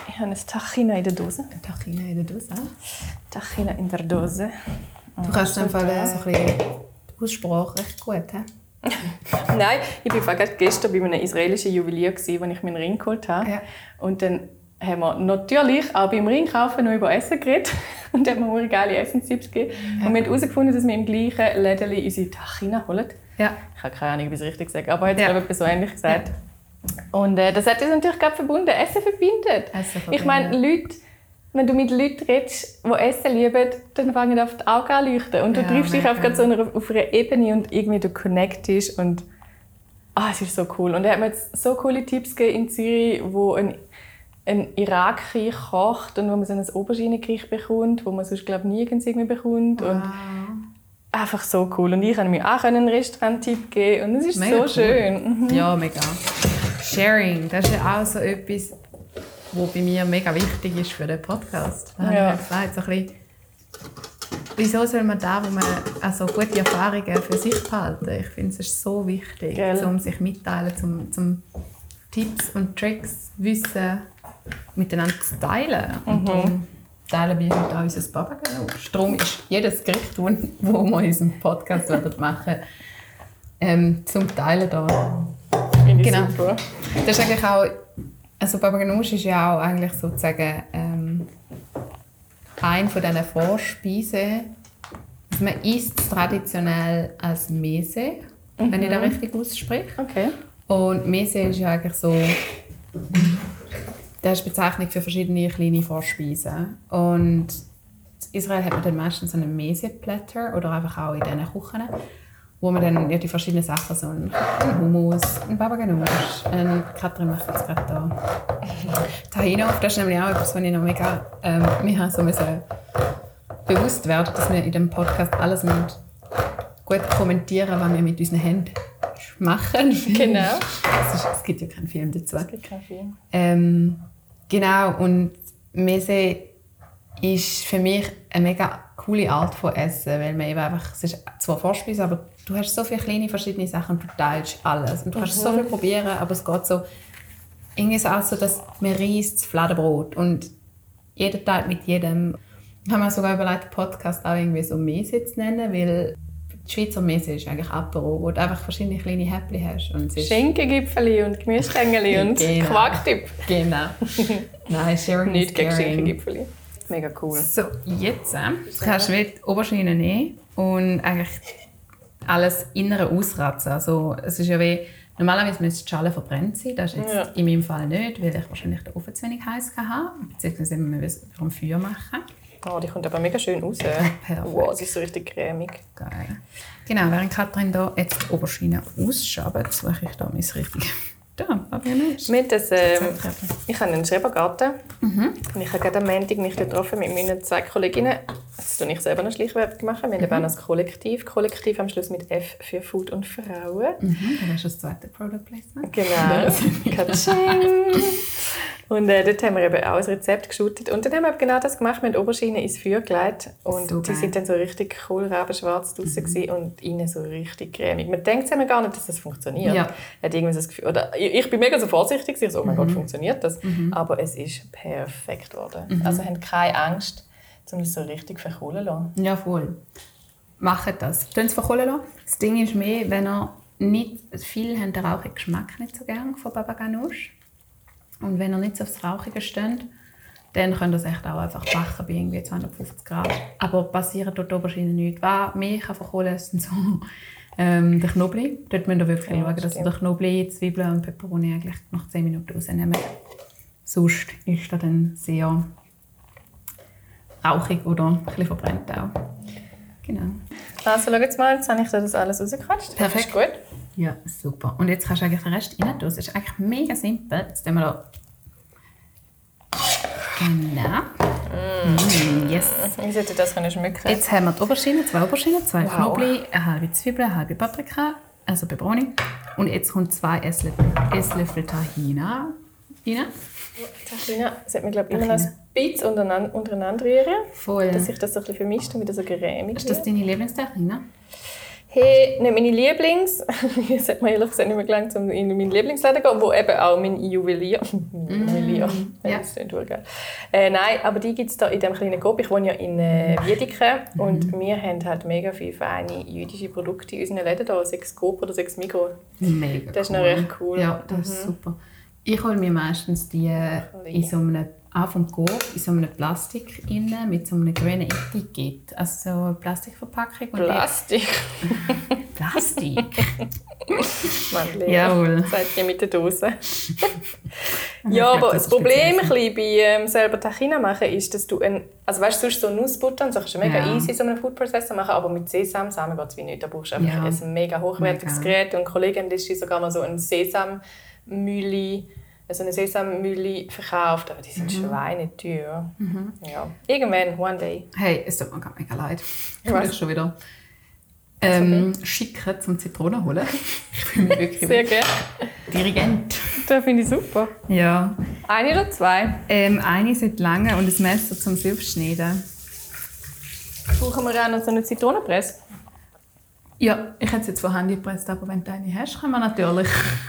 Ich habe ein Tachina in der Dose. Ein Tachina in der Dose. Tachina in der Dose. Du kannst dann Fall äh, so ein bisschen die Aussprache recht gut, he? Nein, ich war gestern bei einem israelischen Juwelier, wo ich meinen Ring geholt habe. Ja. Und dann haben wir natürlich auch beim Ring kaufen noch über Essen geredet und hat mir sehr geile Essenstipps gegeben. Und wir haben herausgefunden, dass wir im gleichen Läden unsere Tachina holen. Ja. Ich habe keine Ahnung, wie ich es richtig sage, aber er hat es Ja. so ähnlich gesagt. Und äh, das hat uns natürlich gerade verbunden. Essen verbindet. Essen Ich meine. Leute, wenn du mit Leuten redest, die Essen lieben, dann fangen auf die Augen an leuchten. Und du Ja, triffst dich auf, so einer, auf einer Ebene und irgendwie du connectest und ah, es ist so cool. Und er hat mir jetzt so coole Tipps gegeben in Zürich, wo ein, ein Irakkrieg kocht und wo man so ein Auberginengericht bekommt, wo man sonst glaube nirgends irgendwie bekommt. Und einfach so cool. Und ich konnte mir auch einen Restaurant-Tipp geben und es ist Mega so cool. schön. Mhm. Ja, mega. Sharing, das ist ja auch so etwas, was bei mir mega wichtig ist für den Podcast. Da habe Ja. ich ja gesagt, so ein bisschen, wieso soll man da, wo man also gute Erfahrungen für sich behalten? Ich finde, es ist so wichtig, Gell. um sich mitteilen, um, um Tipps und Tricks, Wissen miteinander zu teilen. Und darum teilen wir heute auch unser Babaganosch. Darum ist jedes Gericht, das wir in unserem Podcast werden machen ähm, zum Teilen da. Finde ich Genau. super. Das ist eigentlich auch, also Baba Ganoush ist ja auch eigentlich sozusagen ähm, ein von diesen Vorspeisen. Also man isst traditionell als Mese, wenn ich das richtig ausspreche. Okay. Und Mese ist ja eigentlich so, das ist Bezeichnung für verschiedene kleine Vorspeisen. Und in Israel hat man dann meistens so einen Mese-Platter oder einfach auch in diesen Küchen, wo man dann ja, die verschiedenen Sachen, so einen Hummus, einen Baba Ganoush, einen Katrin macht jetzt gerade da. Tahino, das ist nämlich auch etwas, was ich noch mega, ähm, haben so müssen bewusst werden, dass wir in dem Podcast alles müssen gut kommentieren, was wir mit unseren Händen machen. Genau. Es, ist, es gibt ja keinen Film dazu. Es gibt keinen Film. Ähm, genau, und Mese ist für mich eine mega coole Art von Essen, weil man eben einfach, es ist zwar Vorspeise, aber du hast so viele kleine verschiedene Sachen und du teilst alles. Und du kannst so viel probieren, aber es geht so, irgendwie so, dass man reisst das Fladenbrot und jeder teilt mit jedem. Ich habe mir sogar überlegt, den Podcast auch irgendwie so Mese zu nennen, weil die Schweizer Mese ist eigentlich Apero, wo du einfach verschiedene kleine Häppchen hast. Und Schenkengipfeli und Gemüsestängeli und Genau. Quarktipp. Genau. Nein, Sharing Nicht gegen caring. Mega cool. So, jetzt äh, kannst du die Oberschiene nehmen und eigentlich alles innere ausratzen. Also, es ist ja wie, normalerweise müsste die Schale verbrennt sein. Das ist jetzt Ja. in meinem Fall nicht, weil ich wahrscheinlich den Ofen zu wenig heiß hatte. Beziehungsweise wir müssen vom Feuer machen. Oh, die kommt aber mega schön raus. Perfekt. Wow, sie ist so richtig cremig. Geil. Genau, während Katrin da jetzt die Oberschiene ausschabt, suche ich da mein richtiges... Da, aber ja nicht. Wir haben das, ähm, ich habe einen Schrebergarten. Und ich habe gerade am Montag mich getroffen mit meinen zwei Kolleginnen. Jetzt tue ich selber noch Schleichwerbung machen. Wir haben eben auch ein Kollektiv. Kollektiv am Schluss mit F für Food und Frauen. Mhm, dann hast du das zweite Product Placement. Genau. Katsching. Und äh, dort haben wir eben auch ein Rezept geschootet. Und dann haben wir genau das gemacht. Wir haben Oberschiene ins Feuer gelegt. Und So die geil. sind dann so richtig kohlrabenschwarz draussen gewesen und innen so richtig cremig. Man denkt immer gar nicht, dass das funktioniert. Ja. Hat irgendwie das Gefühl, oder ich ich bin mega so vorsichtig, ich so, oh mein Gott, funktioniert das? Aber es ist perfekt geworden. Also habt keine Angst, um das so richtig verkohlen zu lassen. Ja, voll. Macht das. Tun es verkohlen lassen. Das Ding ist mehr, wenn ihr nicht... Viele haben den rauchigen Geschmack nicht so gerne von Baba Ganoush. Und wenn ihr nicht aufs Rauchige steht, dann könnt ihr es echt auch einfach backen bei irgendwie 250 Grad. Aber passiert dort Oberschiene nichts. Was mehr kann verkohlen ist so ähm, der Knoblauch. Dort müsst ihr wirklich Ja, schauen, das dass ihr den Knoblauch, Zwiebeln und Peperoni eigentlich nach 10 Minuten rausnehmt. Sonst ist er dann sehr rauchig oder ein bisschen verbrennt auch. Genau. Also schau jetzt mal, jetzt habe ich da das alles rausgequatscht. Perfekt. Ist gut. Ja, super. Und jetzt kannst du eigentlich den Rest rein tun. Das ist eigentlich mega simpel. Jetzt tun wir da... Genau. Mm, yes. Wie sollte das können schmücken? Jetzt haben wir die Oberschiene, zwei Oberschienen, zwei Wow. Knoblauch, eine halbe Zwiebel, eine halbe Paprika, also Peperoni. Und jetzt kommt zwei Esslöffel, Esslöffel Tahina rein. Tachina, sollte man glaube ich immer noch ein bisschen untereinander, untereinander rühren, Voll. dass sich das so ein bisschen vermischt und wieder so cremig Ist das deine Lieblingstahina? Hey, nicht meine Lieblings... Jetzt hat mir ehrlich gesagt nicht mehr gelangt, um in meinen Lieblingsladen zu gehen, wo eben auch mein Juwelier... Juwelier. ja. Ja. Das geil. Äh, nein, aber die gibt es da in diesem kleinen Coop. Ich wohne ja in äh, Wiedeke und wir haben halt mega viele feine jüdische Produkte in unseren Läden da, sechs Coop oder sechs Mikro. Mega Das ist cool. noch recht cool. Ja, das ist super. Ich hole mir meistens die äh, in so einem auch vom Coop, in so einem Plastik innen, mit so einem grünen Etikett. Also so eine Plastikverpackung. und Plastik. Plastik? Mann. Jawohl. Sagt die mit der Dose. Ja, aber das das Problem ein bisschen bei ähm, selber Tachina machen ist, dass du ein, also weißt du, sonst so Nussbutter und so kannst du mega Ja. easy so einen Food Processor machen, aber mit Sesamsamen geht es wie nicht. Da brauchst du einfach Ja. ein mega hochwertiges Mega. Gerät und Kollegin ist sogar mal so ein Sesammühle also eine Sesammühle verkauft, aber die sind Mhm. schweineteuer. Ja. Irgendwann, one day. Hey, es tut mir gerade mega leid. Ich will schon wieder ähm, schicken zum Zitronen holen. Ich mich wirklich Sehr gerne. Dirigent. Das finde ich super. Ja. Eine oder zwei? Ähm, eine sollte lange und ein Messer zum Silberschneiden. Brauchen wir auch noch so eine Zitronenpresse? Ja, ich hätte es jetzt von Hand gepresst, aber wenn du eine hast, können wir natürlich.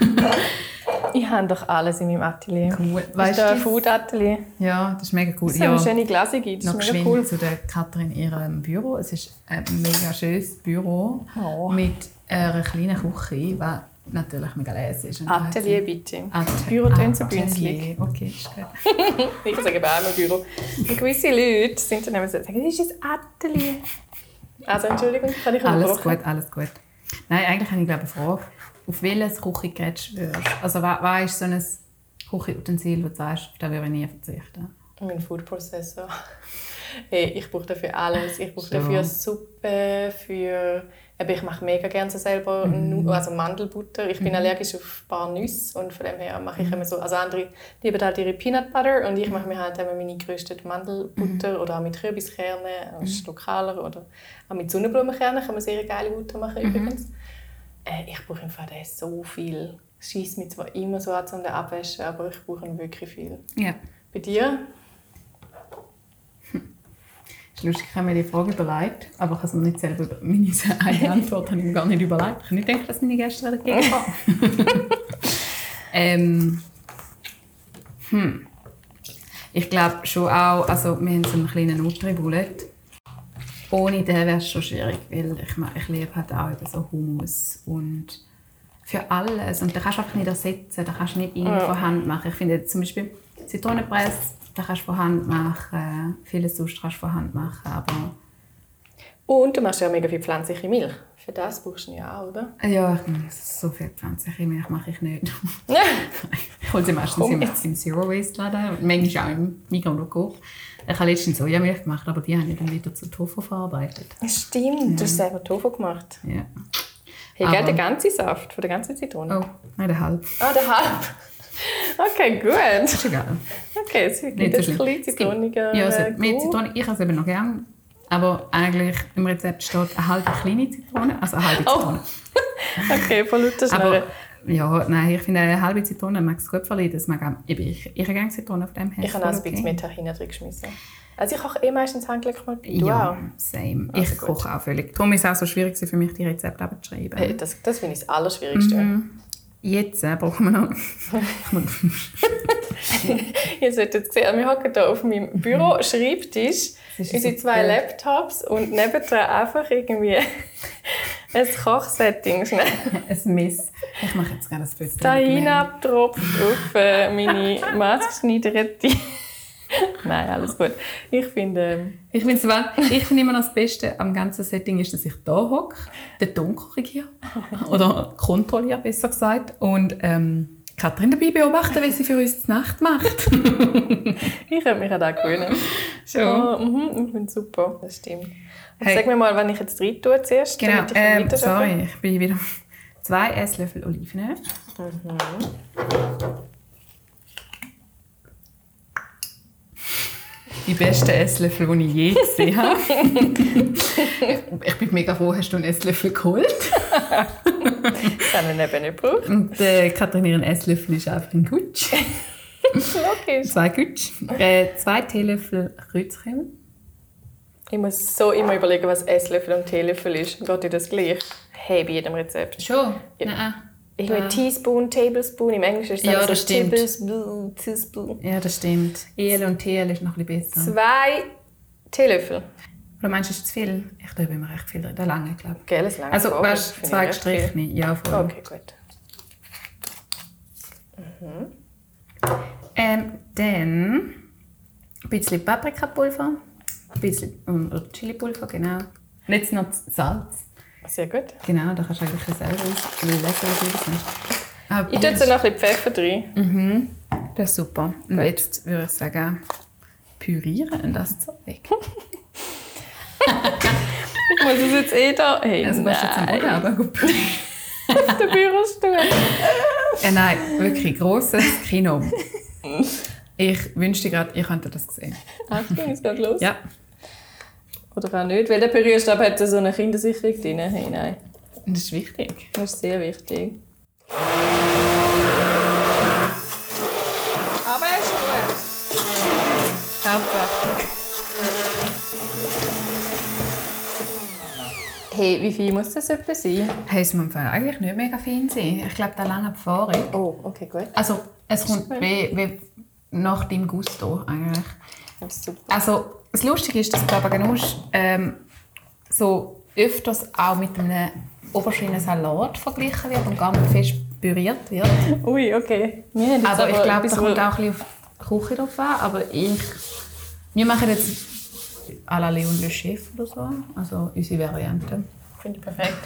Ich habe doch alles in meinem Atelier. Cool. Weißt Weißt du, ein? Food-Atelier. Ja, das ist mega cool. Das ja. haben schöne Gläser gibt. Das noch ist mega cool. zu der Katrin in ihrem Büro. Es ist ein mega schönes Büro Oh. mit einer kleinen Küche, was natürlich mega leise ist. Und Atelier bitte. Atelier. Büro tönt so bünzlig. Okay, ist gut. Ich sage auch immer Büro. Und gewisse Leute sind dann immer so, sagen, das ist ein Atelier. Also Entschuldigung, kann ich Alles gut, alles gut. Nein, eigentlich habe ich glaube eine Frage. Auf welches Küchengerät schwörst? Also was, was ist so ein Küchenutensil, wo du sagst, auf das würde ich nie verzichten? Mein Food Processor. Hey, ich brauche dafür alles. Ich brauche So. dafür Suppe, für... Eben, ich mache mega gerne so selber Mhm. Nu- also Mandelbutter. Ich bin allergisch auf ein paar Nüsse und von dem her mache ich immer so... Also andere lieben halt ihre Peanut Butter und ich mache mir halt immer meine geröstete Mandelbutter Mhm. oder auch mit Kürbiskernen, das ist lokaler. Oder auch mit Sonnenblumenkernen kann man sehr geile Butter machen übrigens. Äh, ich brauche im Fall den so viel. Schießt mich zwar immer so an zum Abwaschen, aber ich brauche ihn wirklich viel. Ja. Bei dir? ist lustig, ich habe mir die Frage überlegt, aber ich habe es mir nicht selber über meine eigene Antwort habe ich mir gar nicht überlegt. Ich habe nicht gedacht, dass meine Gäste dagegen kommen. ähm, hm. Ich glaube schon auch, also wir haben so einen kleinen Nutri-Bullet. Ohne den wäre es schon schwierig, weil ich, ich liebe halt auch eben so Hummus und für alles. Und da kannst du einfach nicht ersetzen, da kannst du nicht irgendwie von Hand machen. Ich finde zum Beispiel Zitronenpresse, da kannst du von Hand machen, vieles sonst kannst du von Hand machen, aber Und du machst ja mega viel pflanzliche Milch. Für das brauchst du ja auch, oder? ja, so viel pflanzliche Milch mache ich nicht. Ja. Ich hole sie meistens Komm im, im Zero Waste Laden, und manchmal auch im Migros oder Coop. Ich habe letztens Sojamilch gemacht, aber die habe ich dann wieder zu Tofu verarbeitet. Stimmt, du hast selber Tofu gemacht. Ja. Hey, Aber- gell, der ganze Saft von der ganzen Zitrone? Oh, nein, der halb. Ah, der halb. Okay, gut. Ist egal. Okay, es gibt Nicht so ein bisschen zitroniger Ja, also, äh, mehr Geruch. Zitrone, ich habe es eben noch gern. Aber eigentlich im Rezept steht eine halbe kleine Zitrone, also eine halbe Oh. Zitrone. Okay, von lauter Schnurren. Aber ja, nein, ich finde eine halbe Zitrone mag es gut verlieren. Das mag auch, ich, ich, ich habe gerne Zitrone auf dem Ich habe auch ein bisschen mehr Tahina drin geschmissen. Also ich koche eh meistens handgelegt mal. Du Ja, auch? same. Also ich gut. koche auch völlig. Darum ist es auch so schwierig für mich, die Rezepte abzuschreiben. Hey, das, das finde ich das Allerschwierigste. Mhm. Jetzt äh, brauchen wir noch... Ihr solltet sehen, wir hocken hier auf meinem Büro-Schreibtisch, unsere zwei blöd. Laptops und nebendran einfach irgendwie ein Kochsetting. Schnell. ein Miss. Ich mache jetzt gerne ein Bild. Tahina abgetropft auf äh, meine maßgeschneiderte. Nein, alles gut. Ich finde, ähm, Ich finde ich finde immer noch das Beste am ganzen Setting ist, dass ich da hocke, den Ton korrigiere oder kontrolliere, besser gesagt, und ähm, Katrin dabei beobachten, wie sie für uns die Nacht macht. ich habe mich an das gewöhnen. Schon. Oh, mhm, ich finde es super, das stimmt. Hey. Sag mir mal, wenn ich jetzt rein tue zuerst, Genau, damit ich ähm, sorry, ich bin wieder zwei Esslöffel Olivenöl. Die besten Esslöffel, die ich je gesehen habe. ich bin mega froh, hast du einen Esslöffel geholt. Das haben wir eben nicht gebraucht. Und äh, Katrin, ihren Esslöffel ist einfach ein Gutsch. Logisch. Zwei Gutsch. Äh, zwei Teelöffel Kreuzkümmel. Ich muss so immer überlegen, was Esslöffel und Teelöffel ist. Geht dir das gleich? Hey, bei jedem Rezept. Schon? Ja. Nein. Irgendwie Ja. Teaspoon, Tablespoon. Im Englischen ist es Ja, das stimmt. Tablespoon, Teaspoon. Ja, das stimmt. EL und TL ist noch ein bisschen besser. Zwei Teelöffel. Oder meinst du, ist zu viel? Ich tue immer recht viel drin. Der lange, glaube ich. Gell, es langt Also, voll. weißt ich zwei gestrichene. Ja, voll. Okay, gut. Ähm, dann ein bisschen Paprikapulver, ein bisschen oder Chilipulver, genau. Und jetzt noch Salz. Sehr gut. Genau, da kannst du eigentlich selber auslesen, was du. Aber Ich tue jetzt noch ein bisschen Pfeffer rein. Das ist super. Und jetzt würde ich sagen, pürieren das Zeug. Ich muss es jetzt eh da... Hey, Also du jetzt am nein. Boden aber gut auf den Bürostuhl. Ja, nein, wirklich grosses Kino. Ich wünschte gerade, ich könnte das sehen. Achtung, es geht los. Ja. Oder auch nicht, weil der Pürierstab hat so eine Kindersicherung drin. Hey, nein. Das ist wichtig. Das ist sehr wichtig. Aber er ist gut. Einfach. Hey, wie viel muss das etwa sein? Hey, es muss eigentlich nicht mega fein sein. Ich glaube, da lange Erfahrung. Oh, okay, gut. Also, es kommt wie, wie nach deinem Gusto eigentlich. Das ist super. Also, das Lustige ist, dass Baba Ganoush ähm, so öfters auch mit einem Oberschienensalat verglichen wird und gar nicht fest püriert wird. Ui, okay. Wir haben jetzt Aber ich glaube, etwas, da kommt auch ein bisschen auf die Küche drauf an. Aber ich... Wir machen jetzt à la Leon Le Chef oder so. Also unsere Variante. Finde ich perfekt.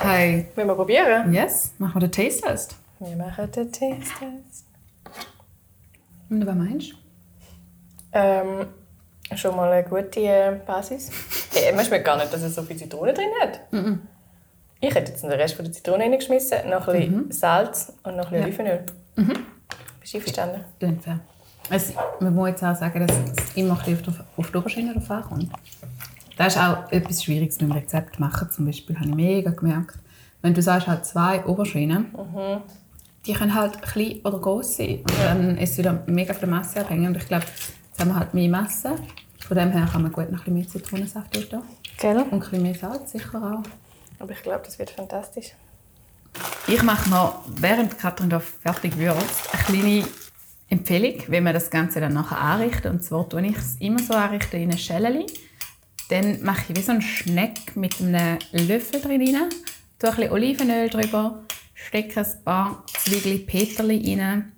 Hey, Wollen wir probieren? yes, machen wir den Taste Test. Wir machen den Taste-Test. Und was meinst du? Ähm, schon mal eine gute äh, Basis. Hey, man schmeckt gar nicht, dass es so viel Zitrone drin hat. Ich hätte jetzt den Rest von der Zitrone reingeschmissen, noch ein bisschen Salz und noch ein bisschen Olivenöl. Bist du einverstanden? Fair. Es, man muss jetzt auch sagen, dass es immer auf die- auf die Oberschiene drauf ankommt. Das ist auch etwas Schwieriges mit dem Rezept machen. Zum Beispiel habe ich mega gemerkt, wenn du sagst, halt zwei Oberschienen, die können halt klein oder groß sein. Und dann ist es wieder mega von der Masse abhängig. Und ich glaube, jetzt haben wir halt mehr Masse. Von dem her kann man gut noch ein bisschen mehr Zitronensaft dort tun. Gell? Und ein bisschen mehr Salz sicher auch. Aber ich glaube, das wird fantastisch. Ich mache noch, während Katrin da fertig wird, eine kleine Empfehlung, wie man das Ganze dann nachher anrichtet. Und zwar tue ich es immer so anrichten in eine Schäleli. Dann mache ich wie so einen Schneck mit einem Löffel drin rein, tue ein bisschen Olivenöl drüber, stecke ein paar Zwiebeln Peterli rein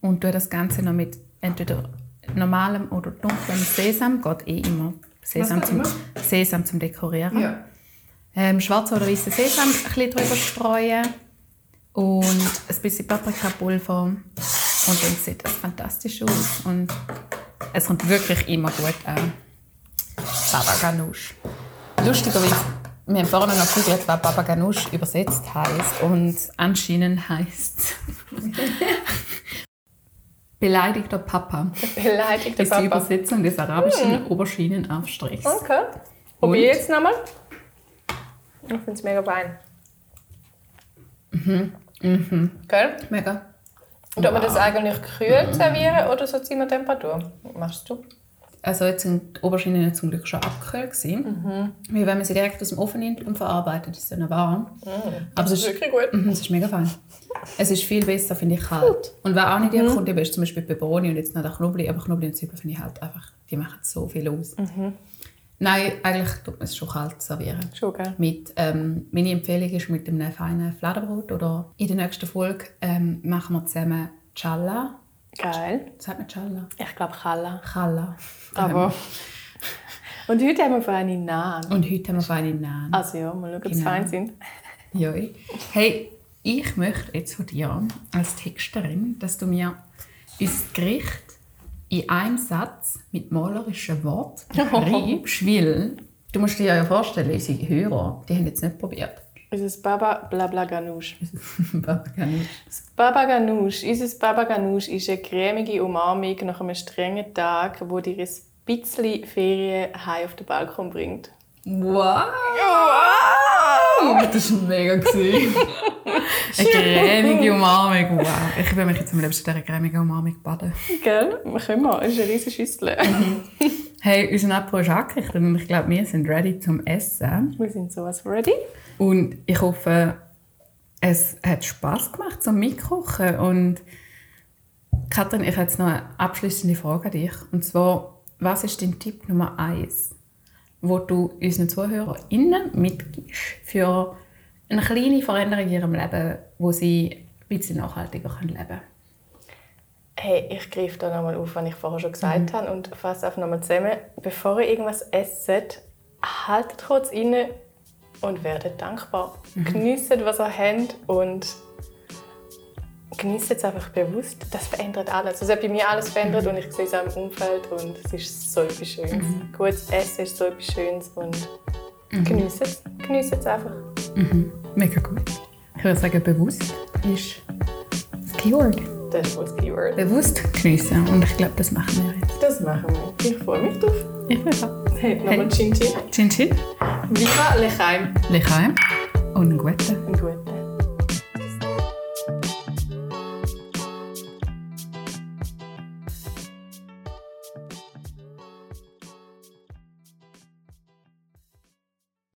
und tue das Ganze noch mit entweder normalem oder dunklem Sesam, geht eh immer. Sesam, zum, immer? Sesam zum Dekorieren ähm, schwarzen oder weißen Sesam ein bisschen drüber streuen und ein bisschen Paprikapulver und dann sieht das fantastisch aus und es kommt wirklich immer gut an. Baba Ganoush. Lustigerweise, wir haben vorhin noch gegoogelt, was Baba Ganoush übersetzt heißt und anscheinend heißt beleidigter Papa. Beleidigter Das ist die Papa. Übersetzung des arabischen Oberschienenaufstrichs. Okay. Probier jetzt nochmal. Ich finde es mega fein. Mhm. Gell? Mega. Und ob man das eigentlich kühl servieren oder so Zimmertemperatur? Was machst du? Also jetzt sind die Oberschienen zum Glück schon abgekühlt gewesen. Mhm. Weil wenn man sie direkt aus dem Ofen nimmt und verarbeitet, ist sie noch warm. Aber es ist, Wirklich gut. Mhm, es ist mega fein. Es ist viel besser, finde ich, kalt. Und wer auch nicht Mhm. mhm. kommt, ist zum Beispiel Peperoni und jetzt noch der Knoblauch. Aber Knoblauch und Zwiebeln finde ich halt einfach, die machen so viel aus. Mhm. Nein, eigentlich tut man es schon kalt servieren. Schon, gell? Mit, ähm, meine Empfehlung ist mit einem feinen Fladenbrot oder in der nächsten Folge ähm, machen wir zusammen Challa. Geil. Sagt man Challa? Ich glaube Challa. Challa. Aber... Und heute haben wir feine Nahen. Und heute haben wir feine Nahen. Also ja, mal schauen, ob sie Genau. fein sind. Ja. Hey, ich möchte jetzt von dir als Texterin, dass du mir unser Gericht in einem Satz mit malerischen Worten beschreibst, weil du musst dir ja vorstellen, unsere Hörer, die haben jetzt nicht probiert. Es ist Baba Blabla Ganoush. Ich. Das Baba Ganoush, unser Baba Ganoush ist eine cremige Umarmung nach einem strengen Tag, wo dir ein bisschen Ferien heim auf den Balkon bringt. Wow! Das war mega. Eine cremige Umarmung. Wow. Ich will mich jetzt am liebsten in dieser cremigen Umarmung baden. Gell? Wir können mal. Es ist eine riesige Schüssel. Hey, unser Apro ist angerichtet und ich glaube, wir sind ready zum Essen. Wir sind sowas ready. Und ich hoffe, es hat Spass gemacht zum Mitkochen. Und Katrin, ich habe jetzt noch eine abschließende Frage an dich. Und zwar, was ist dein Tipp Nummer eins, wo du unseren ZuhörerInnen mitgibst für eine kleine Veränderung in ihrem Leben, wo sie ein bisschen nachhaltiger leben können? Hey, ich greife da nochmal auf, was ich vorher schon gesagt habe und fasse einfach nochmal zusammen. Bevor ihr irgendwas esst, haltet kurz inne und werdet dankbar. Genießt, was ihr habt und genießt es einfach bewusst. Das verändert alles. Also, hat bei mir alles verändert und ich sehe es auch im Umfeld und es ist so etwas Schönes. Gutes Essen ist so etwas Schönes und genießt es. Genießt es einfach. Mega gut. Ich würde sagen, bewusst ist das Keyword. Das ist das Keyword. Bewusst geniessen. Und ich glaube, das machen wir jetzt. Das machen wir. Ich freue mich drauf. Ich will auch. Hey, nochmal Chin Chin. Chin Chin, Viva Lechaim. Lechaim und einen guten. Und gut.